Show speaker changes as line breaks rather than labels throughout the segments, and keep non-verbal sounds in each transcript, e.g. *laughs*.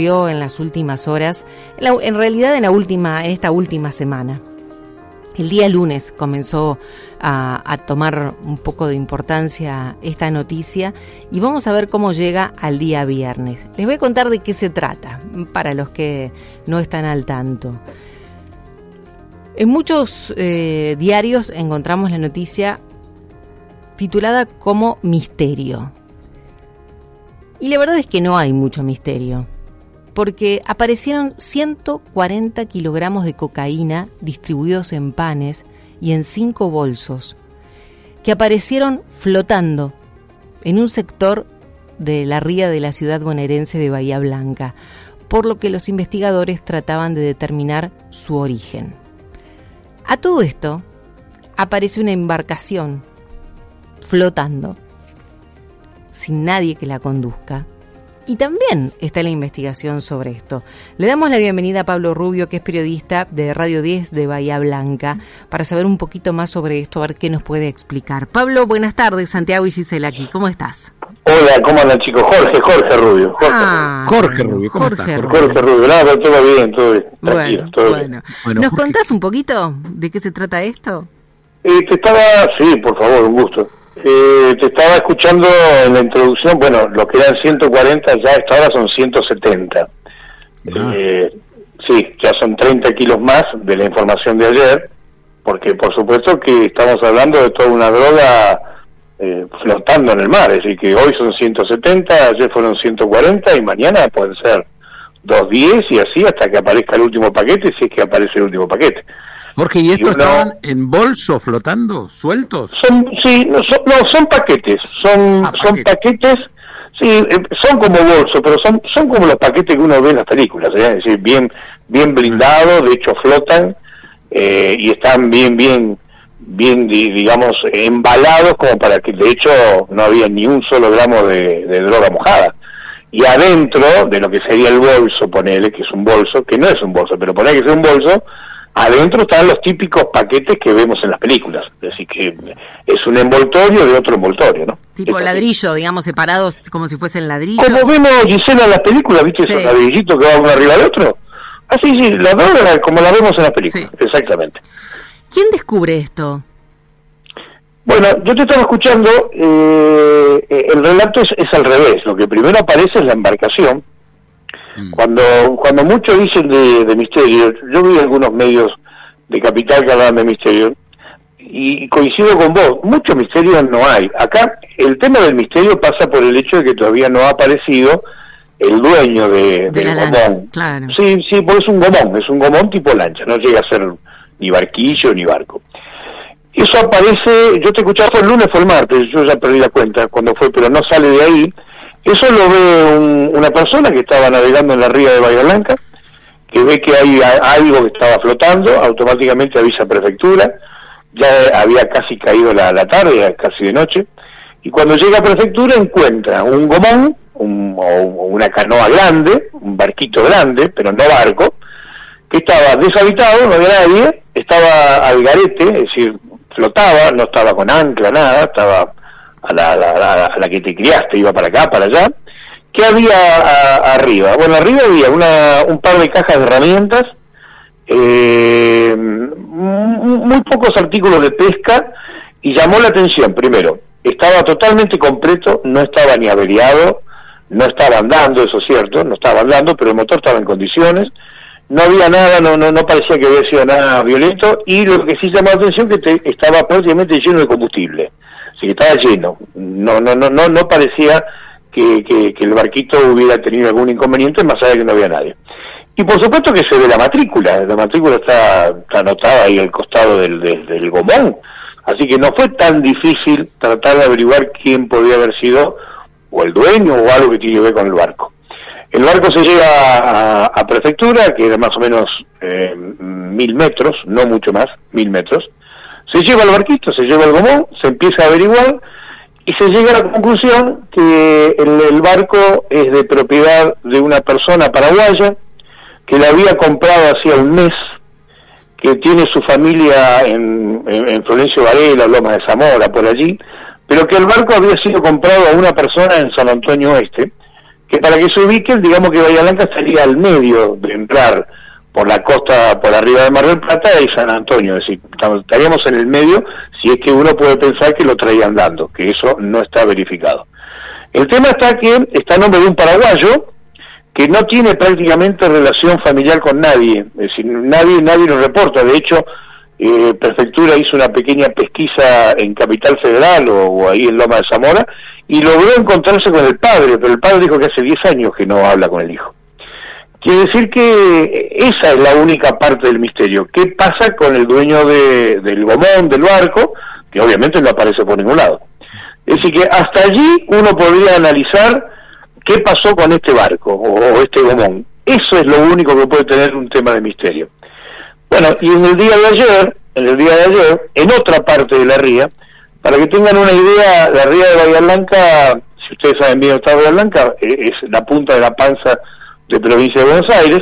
en las últimas horas, en realidad en la última, en esta última semana. El día lunes comenzó a, tomar un poco de importancia esta noticia y vamos a ver cómo llega al día viernes. Les voy a contar de qué se trata para los que no están al tanto. En muchos eh, diarios encontramos la noticia titulada como Misterio. Y la verdad es que no hay mucho misterio, porque aparecieron 140 kilogramos de cocaína distribuidos en panes y en cinco bolsos, que aparecieron flotando en un sector de la ría de la ciudad bonaerense de Bahía Blanca, por lo que los investigadores trataban de determinar su origen. A todo esto aparece una embarcación flotando sin nadie que la conduzca. Y también está la investigación sobre esto. Le damos la bienvenida a Pablo Rubio, que es periodista de Radio 10 de Bahía Blanca, para saber un poquito más sobre esto, a ver qué nos puede explicar. Pablo, buenas tardes. Santiago y Gisela aquí. ¿Cómo estás?
Hola, ¿cómo andan chicos? Jorge, Jorge Rubio. Jorge,
ah,
Jorge
Rubio,
¿cómo Jorge, estás? Jorge Rubio, nada, todo bien, todo bien.
Bueno, todo bueno. Bien. ¿Nos contás un poquito de qué se trata esto?
Eh, te estaba, sí, por favor, un gusto. Eh, te estaba escuchando en la introducción, bueno, lo que eran 140 ya esta hora son 170. Eh, sí, ya son 30 kilos más de la información de ayer, porque por supuesto que estamos hablando de toda una droga eh, flotando en el mar, es decir, que hoy son 170, ayer fueron 140 y mañana pueden ser 210 y así hasta que aparezca el último paquete, si es que aparece el último paquete.
Jorge, ¿y estos estaban en bolso flotando, sueltos?
Son, sí, no, son, paquetes, son, ah, son paquetes, sí, eh, son como bolso, pero son, son como los paquetes que uno ve en las películas, ¿eh? es decir, bien, bien blindados, de hecho flotan eh, y están bien, bien, bien, digamos, embalados como para que, de hecho, no había ni un solo gramo de, droga mojada y adentro de lo que sería el bolso, ponele, que es un bolso, que no es un bolso, pero ponele que es un bolso, Adentro están los típicos paquetes que vemos en las películas, es decir, que es un envoltorio de otro envoltorio, ¿no?
Tipo ladrillo, digamos, separados como si fuesen ladrillos.
Como vemos, Gisela, en las películas, ¿viste? Esos ladrillitos que van uno arriba del otro. Así, ah, sí, la droga como la vemos en las películas, exactamente.
¿Quién descubre esto?
Bueno, yo te estaba escuchando, eh, el relato es, es al revés, lo que primero aparece es la embarcación, Mm. Cuando, cuando muchos dicen de, misterio, yo vi algunos medios de capital que hablan de misterio, y coincido con vos, mucho misterio no hay. Acá el tema del misterio pasa por el hecho de que todavía no ha aparecido el dueño de, del gomón. Sí, sí, pues es un gomón, es un gomón tipo lancha, no llega a ser ni barquillo ni barco. Eso aparece, yo te escuchaba fue el lunes, fue el martes, yo ya perdí la cuenta cuando fue, pero no sale de ahí. Eso lo ve una persona que estaba navegando en la ría de Bahía Blanca, que ve que hay algo que estaba flotando, automáticamente avisa a prefectura, ya había casi caído la, tarde, casi de noche, y cuando llega a prefectura encuentra un gomón, o una canoa grande, un barquito grande, pero no barco, que estaba deshabitado, no había nadie, estaba al garete, es decir, flotaba, no estaba con ancla, nada, estaba a la, a la, que te criaste, iba para acá, para allá. ¿Qué había arriba? Bueno, arriba había una, un par de cajas de herramientas, eh, muy pocos artículos de pesca y llamó la atención, primero, estaba totalmente completo, no estaba ni averiado, no estaba andando, eso es cierto, no estaba andando, pero el motor estaba en condiciones, no había nada, no, no, no parecía que hubiera sido nada violento y lo que sí llamó la atención que estaba prácticamente lleno de combustible sí estaba lleno. No, no, no, no, no parecía que, el barquito hubiera tenido algún inconveniente, más allá de que no había nadie. Y por supuesto que se ve la matrícula, la matrícula está, anotada ahí al costado del, del, gomón, así que no fue tan difícil tratar de averiguar quién podía haber sido o el dueño o algo que tiene que ver con el barco. El barco se llega a, prefectura, que era más o menos eh, mil metros, no mucho más, mil metros. Se lleva el barquito, se lleva el gomón, se empieza a averiguar y se llega a la conclusión que el, barco es de propiedad de una persona paraguaya que la había comprado hacía un mes, que tiene su familia en, en, Florencio Varela, Loma de Zamora, por allí, pero que el barco había sido comprado a una persona en San Antonio Oeste, que para que se ubiquen, digamos que Bahía Blanca estaría al medio de entrar por la costa, por arriba de Mar del Plata y San Antonio, es decir, estaríamos en el medio si es que uno puede pensar que lo traían dando, que eso no está verificado. El tema está que está en nombre de un paraguayo que no tiene prácticamente relación familiar con nadie, es decir, nadie, nadie lo reporta, de hecho, eh, Prefectura hizo una pequeña pesquisa en Capital Federal o, ahí en Loma de Zamora y logró encontrarse con el padre, pero el padre dijo que hace 10 años que no habla con el hijo. Quiere decir que esa es la única parte del misterio. ¿Qué pasa con el dueño del gomón, del barco? Que obviamente no aparece por ningún lado. Es decir, que hasta allí uno podría analizar qué pasó con este barco o, este gomón. Eso es lo único que puede tener un tema de misterio. Bueno, y en el día de ayer, en el día de ayer, en otra parte de la ría, para que tengan una idea, la ría de Bahía Blanca, si ustedes saben bien está Bahía Blanca, eh, es la punta de la panza de provincia de Buenos Aires,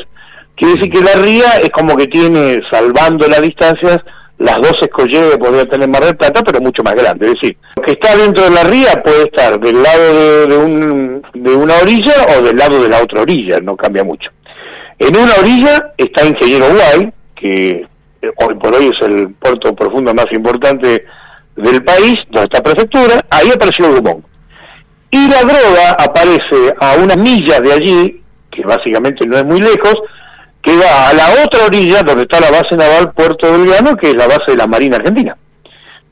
quiere decir que la ría es como que tiene, salvando las distancias, las dos escolleras que podría tener Mar del Plata, pero mucho más grande. Es decir, lo que está dentro de la ría puede estar del lado de, un, de una orilla o del lado de la otra orilla, no cambia mucho. En una orilla está Ingeniero Guay, que eh, hoy por hoy es el puerto profundo más importante del país, donde está prefectura, ahí apareció Gumón. Y la droga aparece a unas millas de allí, que básicamente no es muy lejos, que va a la otra orilla donde está la base naval Puerto Belgrano, que es la base de la Marina Argentina.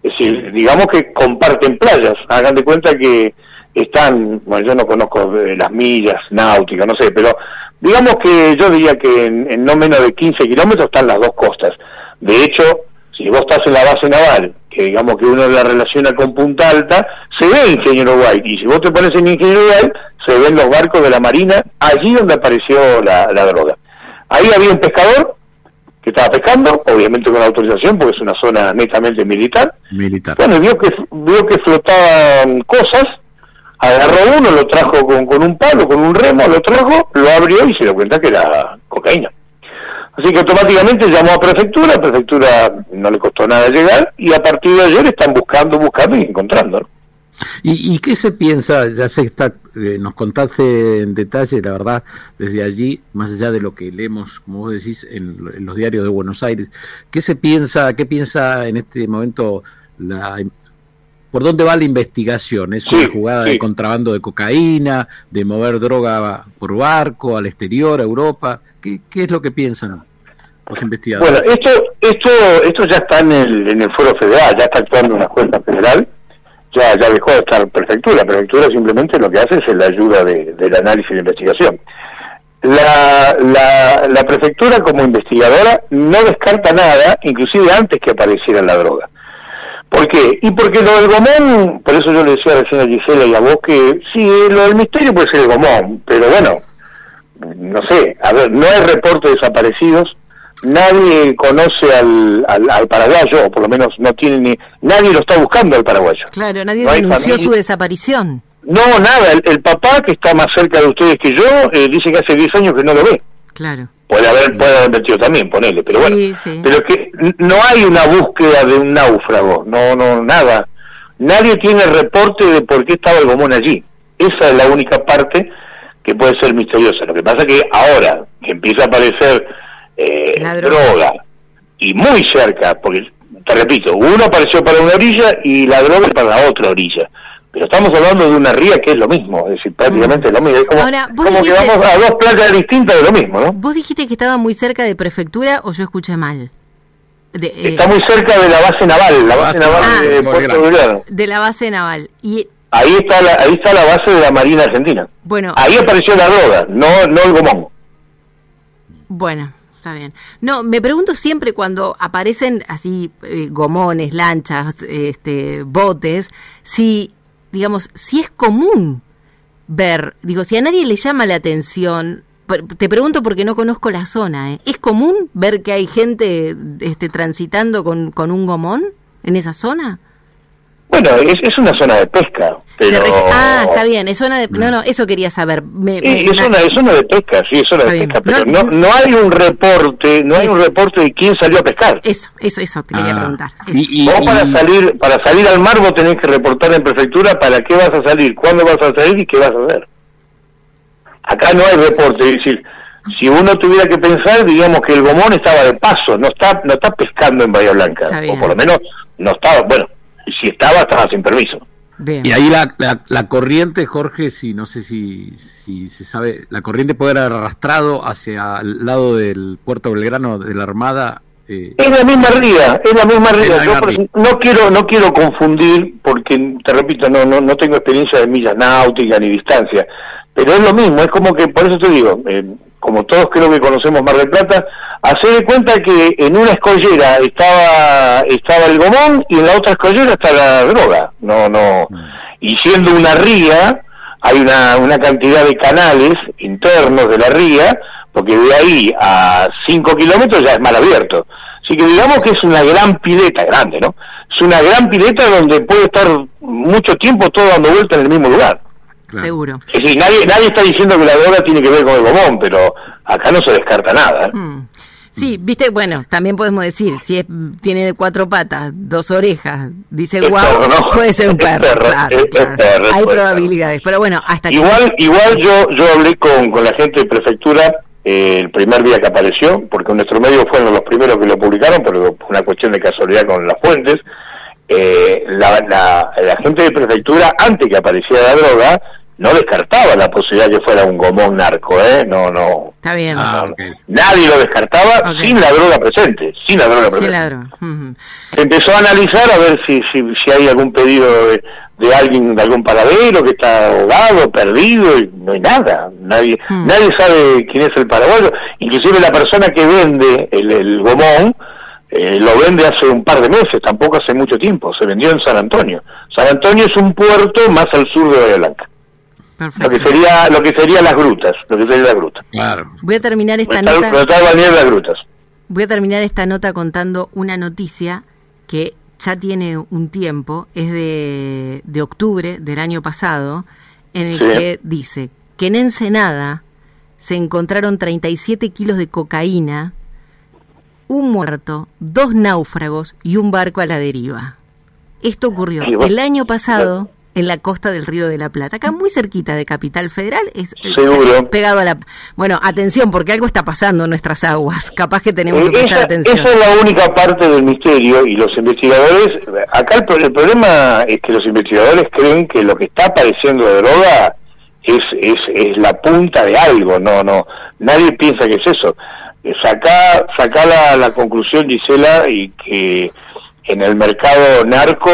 Es decir, digamos que comparten playas. Hagan de cuenta que están, bueno, yo no conozco las millas náuticas, no sé, pero digamos que yo diría que en, no menos de 15 kilómetros están las dos costas. De hecho, si vos estás en la base naval, que digamos que uno la relaciona con Punta Alta, se ve Ingeniero White. Y si vos te pones en Ingeniero White, se ven los barcos de la Marina allí donde apareció la, droga. Ahí había un pescador que estaba pescando, obviamente con autorización, porque es una zona netamente militar.
Militar.
Bueno, vio que, vio que flotaban cosas, agarró uno, lo trajo con, con un palo, con un remo, lo trajo, lo abrió y se dio cuenta que era cocaína. Así que automáticamente llamó a prefectura, prefectura no le costó nada llegar y a partir de ayer están buscando, buscando y encontrando.
¿Y, qué se piensa? Ya se está, eh, nos contaste en detalle, la verdad, desde allí, más allá de lo que leemos, como vos decís, en, los diarios de Buenos Aires, ¿qué se piensa, qué piensa en este momento la, por dónde va la investigación? ¿Es una jugada de contrabando de cocaína, de mover droga por barco al exterior, a Europa? ¿Qué, qué es lo que piensan los investigadores?
Bueno, esto, esto, esto ya está en el, en el foro federal, ya está actuando una jueza federal ya, ya dejó de estar prefectura. Prefectura simplemente lo que hace es la ayuda de, del análisis de investigación. La, la, la, prefectura como investigadora no descarta nada, inclusive antes que apareciera la droga. ¿Por qué? Y porque lo del gomón, por eso yo le decía recién a Gisela y a vos que sí, lo del misterio puede ser el gomón, pero bueno, no sé, a ver, no hay reporte de desaparecidos, nadie conoce al, al, paraguayo, o por lo menos no tiene ni, nadie lo está buscando al paraguayo.
Claro, nadie denunció su desaparición.
No, nada, el, papá que está más cerca de ustedes que yo eh, dice que hace 10 años que no lo ve.
Claro.
Puede haber, puede haber metido también, ponele, pero bueno. Pero que no hay una búsqueda de un náufrago, no, no, nada. Nadie tiene reporte de por qué estaba el gomón allí. Esa es la única parte que puede ser misteriosa. Lo que pasa es que ahora que empieza a aparecer eh, droga. y muy cerca, porque te repito, uno apareció para una orilla y la droga para la otra orilla. Pero estamos hablando de una ría que es lo mismo, es decir, prácticamente lo mismo. Es como, que vamos a dos playas distintas de lo mismo, ¿no?
¿Vos dijiste que estaba muy cerca de prefectura o yo escuché mal?
Eh, Está muy cerca de la base naval, la base naval ah, de Puerto
De la base naval. Y
ahí está la, ahí está la base de la Marina Argentina.
Bueno,
ahí apareció la droga, no no el gomón.
Bueno, Está bien. No, me pregunto siempre cuando aparecen así eh, gomones, lanchas, este, botes, si, digamos, si es común ver, digo, si a nadie le llama la atención, te pregunto porque no conozco la zona, ¿eh? ¿es común ver que hay gente este, transitando con, con un gomón en esa zona?
Bueno, es, es una zona de pesca. Pero...
Ah, está bien, es zona de... No, no, eso quería saber.
Me, es, zona, es, zona, de pesca, sí, es zona de pesca, pero no, no, hay un reporte, no hay un reporte de quién salió a pescar.
Eso, eso, eso te quería ah. preguntar.
Y, vos para salir, para salir al mar vos tenés que reportar en prefectura para qué vas a salir, cuándo vas a salir y qué vas a hacer. Acá no hay reporte, es decir, si uno tuviera que pensar, digamos que el gomón estaba de paso, no está no está pescando en Bahía Blanca, o por lo menos no estaba, bueno, si estaba, estaba sin permiso.
Y ahí la, la, corriente, Jorge, si no sé si, si se sabe, la corriente puede haber arrastrado hacia el lado del puerto Belgrano de la Armada.
Eh, es la misma ría, es la misma ría. no quiero no quiero confundir, porque te repito, no no no tengo experiencia de millas náuticas ni distancia, pero es lo mismo, es como que, por eso te digo, eh, como todos creo que conocemos Mar del Plata, hacer de cuenta que en una escollera estaba estaba el gomón y en la otra escollera está la droga. No, no. Y siendo una ría, hay una, una cantidad de canales internos de la ría, porque de ahí a 5 kilómetros ya es mal abierto. Así que digamos que es una gran pileta, grande, ¿no? Es una gran pileta donde puede estar mucho tiempo todo dando vuelta en el mismo lugar.
Seguro.
Es decir, nadie, nadie está diciendo que la droga tiene que ver con el gomón, pero acá no se descarta nada. ¿eh? Mm.
Sí, viste, bueno, también podemos decir, si es, tiene cuatro patas, dos orejas, dice guau, *laughs* puede ser un perro, claro, Hay probabilidades, pero bueno, hasta
igual, Igual yo, yo hablé con, con la gente de prefectura eh, el primer día que apareció, porque nuestros medios fueron los primeros que lo publicaron, pero fue una cuestión de casualidad con las fuentes. Eh, la, la, la gente de prefectura, antes que apareciera la droga, no descartaba la posibilidad de que fuera un gomón narco, ¿eh? No, no.
Está bien.
Ah, nadie lo descartaba sin la droga presente, sin la droga presente.
Sin la droga.
empezó a analizar a ver si, si, si hay algún pedido de, de, alguien, de algún paradero que está ahogado, perdido, y no hay nada. Nadie, mm. nadie sabe quién es el paraguayo. Inclusive la persona que vende el, el gomón, eh, lo vende hace un par de meses, tampoco hace mucho tiempo, se vendió en San Antonio. San Antonio es un puerto más al sur de Bahía Blanca. Lo que sería lo que sería las grutas, lo que sería las grutas.
Voy a terminar esta nota. Voy a terminar esta nota contando una noticia que ya tiene un tiempo, es de, de octubre del año pasado, en el que dice que en Ensenada se encontraron 37 kilos de cocaína, un muerto, dos náufragos y un barco a la deriva. Esto ocurrió el año pasado en la costa del Río de la Plata, acá muy cerquita de Capital Federal, es, pegado a la... Bueno, atención, porque algo está pasando en nuestras aguas, capaz que tenemos que prestar atención.
Esa es la única parte del misterio y los investigadores, acá el, problema es que los investigadores creen que lo que está apareciendo de droga es, es, es la punta de algo, no, no, nadie piensa que es eso. Saca, saca la, la conclusión, Gisela, y que en el mercado narco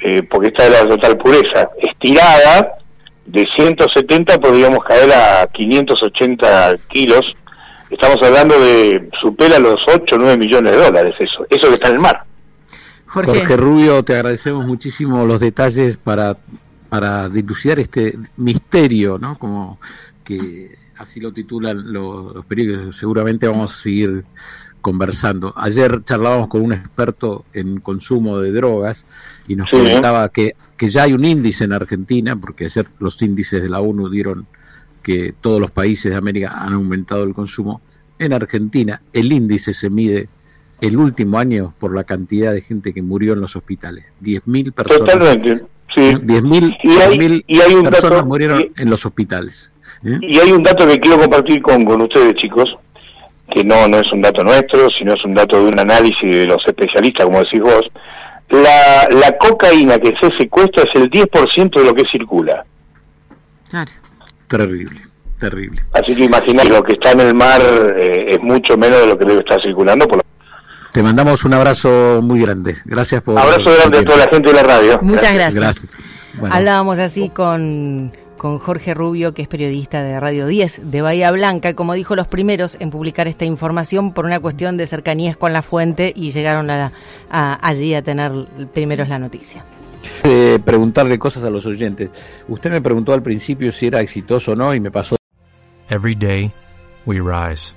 eh, porque esta es la total pureza, estirada, de 170 podríamos caer a 580 kilos. Estamos hablando de, supera los 8 o 9 millones de dólares eso, eso que está en el mar.
Jorge. Rubio, te agradecemos muchísimo los detalles para, para dilucidar este misterio, ¿no? Como que así lo titulan los, los periódicos. Seguramente vamos a seguir conversando. Ayer charlábamos con un experto en consumo de drogas y nos comentaba que, que ya hay un índice en Argentina, porque ayer los índices de la ONU dieron que todos los países de América han aumentado el consumo. En Argentina el índice se mide el último año por la cantidad de gente que murió en los hospitales. 10.000 personas.
Totalmente, sí.
10.000 y hay, personas murieron en los hospitales.
¿eh? Y hay un dato que quiero compartir con, con ustedes, chicos que no, no es un dato nuestro, sino es un dato de un análisis de los especialistas, como decís vos, la, la cocaína que se secuestra es el 10% de lo que circula.
Claro.
Terrible, terrible.
Así que imagina lo que está en el mar eh, es mucho menos de lo que debe estar circulando. Por
Te mandamos un abrazo muy grande. Gracias por...
Abrazo grande a toda la gente de la radio.
Muchas gracias. Hablábamos así con con Jorge Rubio, que es periodista de Radio 10 de Bahía Blanca, como dijo los primeros en publicar esta información por una cuestión de cercanías con la fuente y llegaron a, allí a tener primeros la noticia.
Eh, preguntarle cosas a los oyentes. Usted me preguntó al principio si era exitoso o no y me pasó.
Every day, we rise,